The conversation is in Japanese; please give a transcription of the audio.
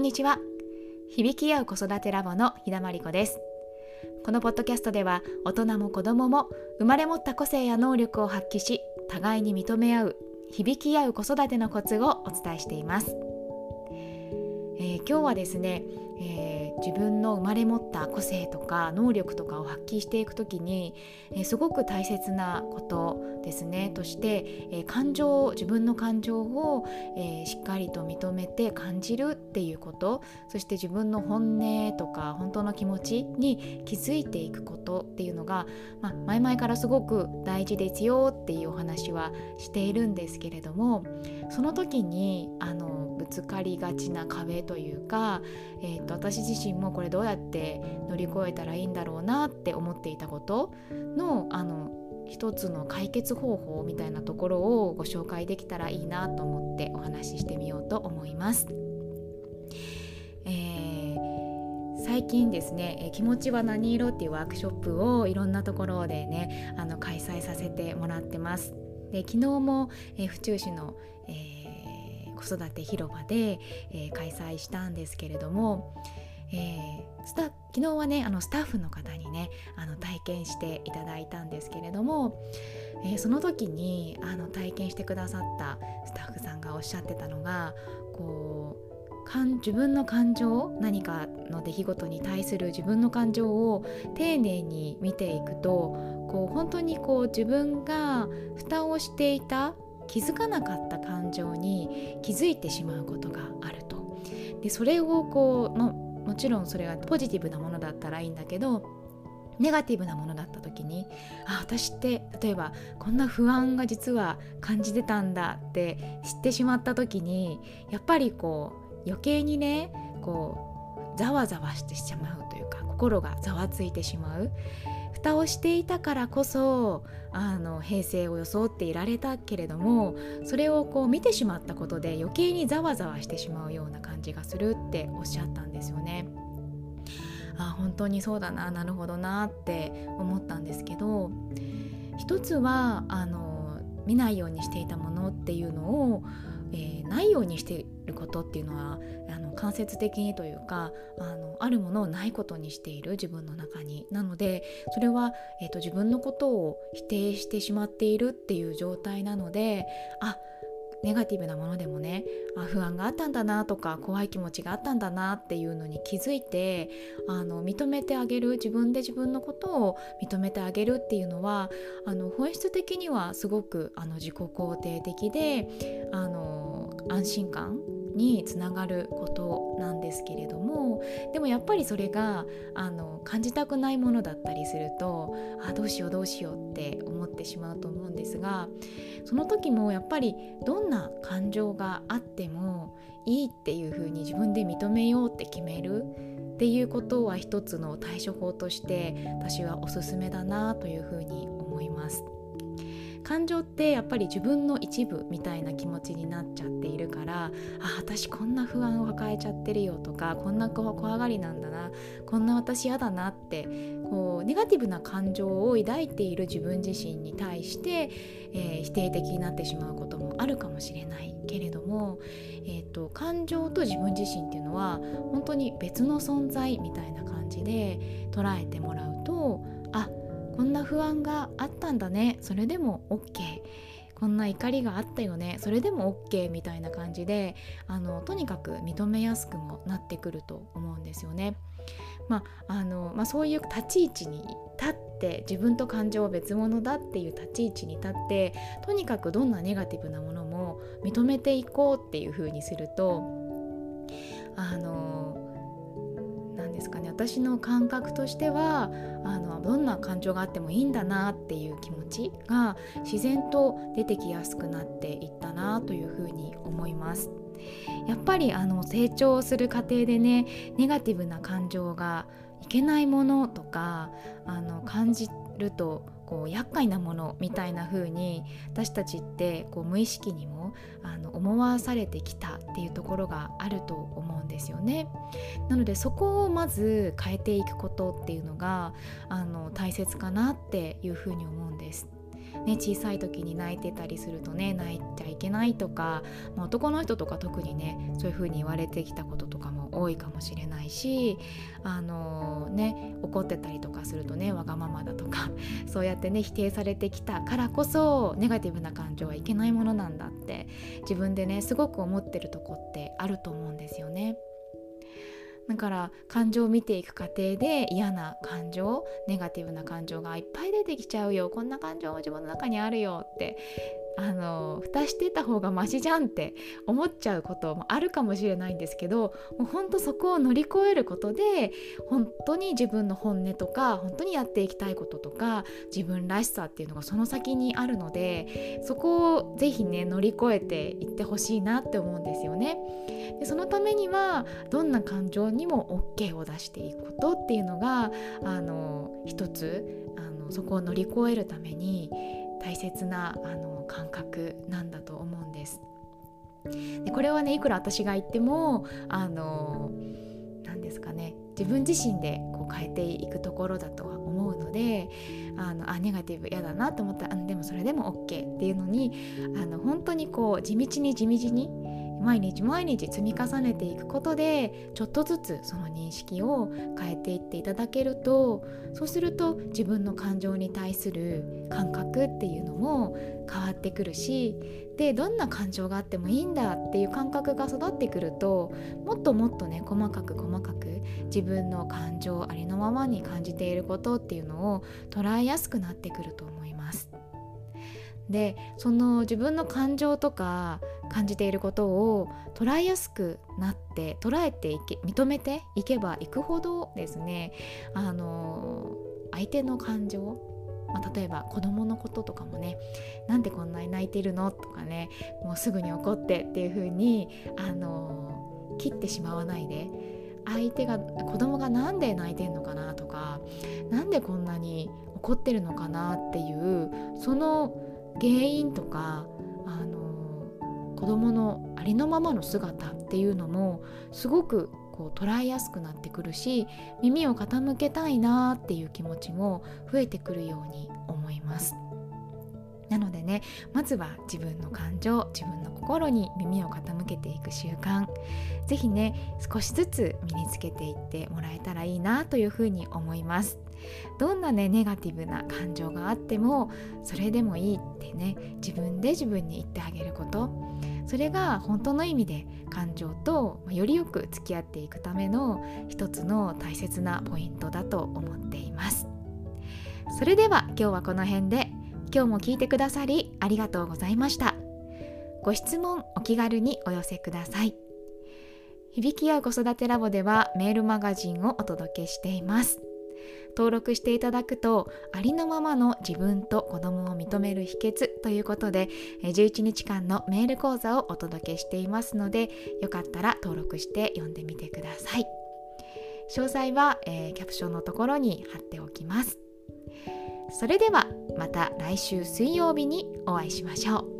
んにちは。響き合う子育てラボの日田真理子です。このポッドキャストでは大人も子供も生まれ持った個性や能力を発揮し互いに認め合う響き合う子育てのコツをお伝えしています、えー、今日はですね、えー自分の生まれ持った個性とか能力とかを発揮していく時に、え、すごく大切なことですね。として、え、感情自分の感情を、え、しっかりと認めて感じるっていうことそして自分の本音とか本当の気持ちに気づいていくことっていうのが、まあ、前々からすごく大事ですよっていうお話はしているんですけれどもその時にあのぶつかりがちな壁というか、えーと、私自身もこれどうやって乗り越えたらいいんだろうなって思っていたことのあの一つの解決方法みたいなところをご紹介できたらいいなと思ってお話ししてみようと思います。えー、最近ですね「え気持ちは何色?」っていうワークショップをいろんなところでねあの開催させてもらってます。で昨日も、え府中市の、えー子育て広場で、えー、開催したんですけれども、えー、スタ昨日はねあのスタッフの方にねあの体験していただいたんですけれども、えー、その時にあの体験してくださったスタッフさんがおっしゃってたのがこう自分の感情何かの出来事に対する自分の感情を丁寧に見ていくとこう本当にこう自分が蓋をしていた気づかなかった感情に気づいてしまうことがあると。でそれをこうももちろんそれがポジティブなものだったらいいんだけどネガティブなものだった時にあ私って例えばこんな不安が実は感じてたんだって知ってしまった時にやっぱりこう余計にねこうざわざわしてしまうというか心がざわついてしまう蓋をしていたからこそあの平成を装っていられたけれどもそれをこう見てしまったことで余計にざわざわしてしまうような感じがするっておっしゃったんですよね。あ本当にそうだななるほどなって思ったんですけど一つはあの見ないようにしていたものっていうのを、えー、ないようにしてることっていうのはあの間接的にというかあのあるものをないことにしている自分の中に。なのでそれは、えーと、自分のことを否定してしまっているっていう状態なのであネガティブなものでもねあ不安があったんだなとか怖い気持ちがあったんだなっていうのに気づいてあの認めてあげる自分で自分のことを認めてあげるっていうのはあの本質的にはすごくあの自己肯定的であの安心感につながることなんですけれどもでもやっぱりそれがあの感じたくないものだったりするとあどうしようどうしようって思ってしまうと思うんですがその時もやっぱりどんな感情があってもいいっていうふうに自分で認めようって決めるっていうことは一つの対処法として私はおすすめだなというふうに思います。感情ってやっぱり自分の一部みたいな気持ちになっちゃっているからあ私こんな不安を抱えちゃってるよとかこんな怖がりなんだなこんな私嫌だなってこうネガティブな感情を抱いている自分自身に対して、えー、否定的になってしまうこともあるかもしれないけれども、えーと、感情と自分自身っていうのは本当に別の存在みたいな感じで捉えてもらうとこんな不安があったんだね。それでも OK こんな怒りがあったよね。それでも OK みたいな感じであのとにかく認めやすくもなってくると思うんですよね。まああのまあ、そういう立ち位置に立って自分と感情は別物だっていう立ち位置に立ってとにかくどんなネガティブなものも認めていこうっていう風にするとあのですかね私の感覚としてはあのどんな感情があってもいいんだなっていう気持ちが自然と出てきやすくなっていったなというふうに思います。やっぱりあの成長する過程でねネガティブな感情がいけないものとかあの感じるとこう厄介なものみたいな風に私たちってこう無意識にもあの思わされてきたっていうところがあると思うんですよね。なのでそこをまず変えていくことっていうのがあの大切かなっていう風に思うんです。ね、小さい時に泣いてたりするとね泣いちゃいけないとか、まあ、男の人とか特にねそういう風に言われてきたこととかも多いかもしれないしあのね怒ってたりとかするとねわがままだとか そうやってね否定されてきたからこそネガティブな感情はいけないものなんだって自分でねすごく思ってるとこってあると思うんですよね。だから感情を見ていく過程で嫌な感情ネガティブな感情がいっぱい出てきちゃうよ。こんな感情も自分の中にあるよってあの蓋してた方がマシじゃんって思っちゃうこともあるかもしれないんですけどもうほんとそこを乗り越えることで本当に自分の本音とか本当にやっていきたいこととか自分らしさっていうのがその先にあるのでそこをぜひね乗り越えていってほしいなって思うんですよね。でそのためにはどんな感情にも OK を出していくことっていうのがあの一つあのそこを乗り越えるために大切なあの感覚なんだと思うんです。でこれはねいくら私が言ってもあの何ですかね自分自身でこう変えていくところだとは思うのであのあネガティブ嫌だなと思ったらでもそれでも OK っていうのにあの本当にこう地道に地道に毎日毎日積み重ねていくことでちょっとずつその認識を変えていっていただけるとそうすると自分の感情に対する感覚っていうのも変わってくるしでどんな感情があってもいいんだっていう感覚が育ってくるともっともっとね細かく細かく自分の感情ありのままに感じていることっていうのを捉えやすくなってくると思います。でその自分の感情とか感じていることを捉えやすくなって捉えていけ認めていけばいくほどですねあの相手の感情まあ、例えば子供のこととかもねなんでこんなに泣いてるの？とかねもうすぐに怒ってっていう風にあの切ってしまわないで相手が子供が何で泣いてんのかなとか何でこんなに怒ってるのかなっていうその原因とかあの子どものありのままの姿っていうのもすごくこう捉えやすくなってくるし耳を傾けたいなっていう気持ちも増えてくるように思います。なのでねまずは自分の感情自分の心に耳を傾けていく習慣。是非ね少しずつ身につけていってもらえたらいいなというふうに思います。どんなねネガティブな感情があってもそれでもいいってね自分で自分に言ってあげること。それが本当の意味で感情とよりよく付き合っていくための一つの大切なポイントだと思っています。それでは今日はこの辺で今日も聞いてくださりありがとうございました。ご質問お気軽にお寄せください。響き合う子育てラボではメールマガジンをお届けしています。登録していただくとありのままの自分と子供を認める秘訣ということで11日間のメール講座をお届けしていますのでよかったら登録して読んでみてください。詳細は、えー、キャプションのところに貼っておきます。それではまた来週水曜日にお会いしましょう。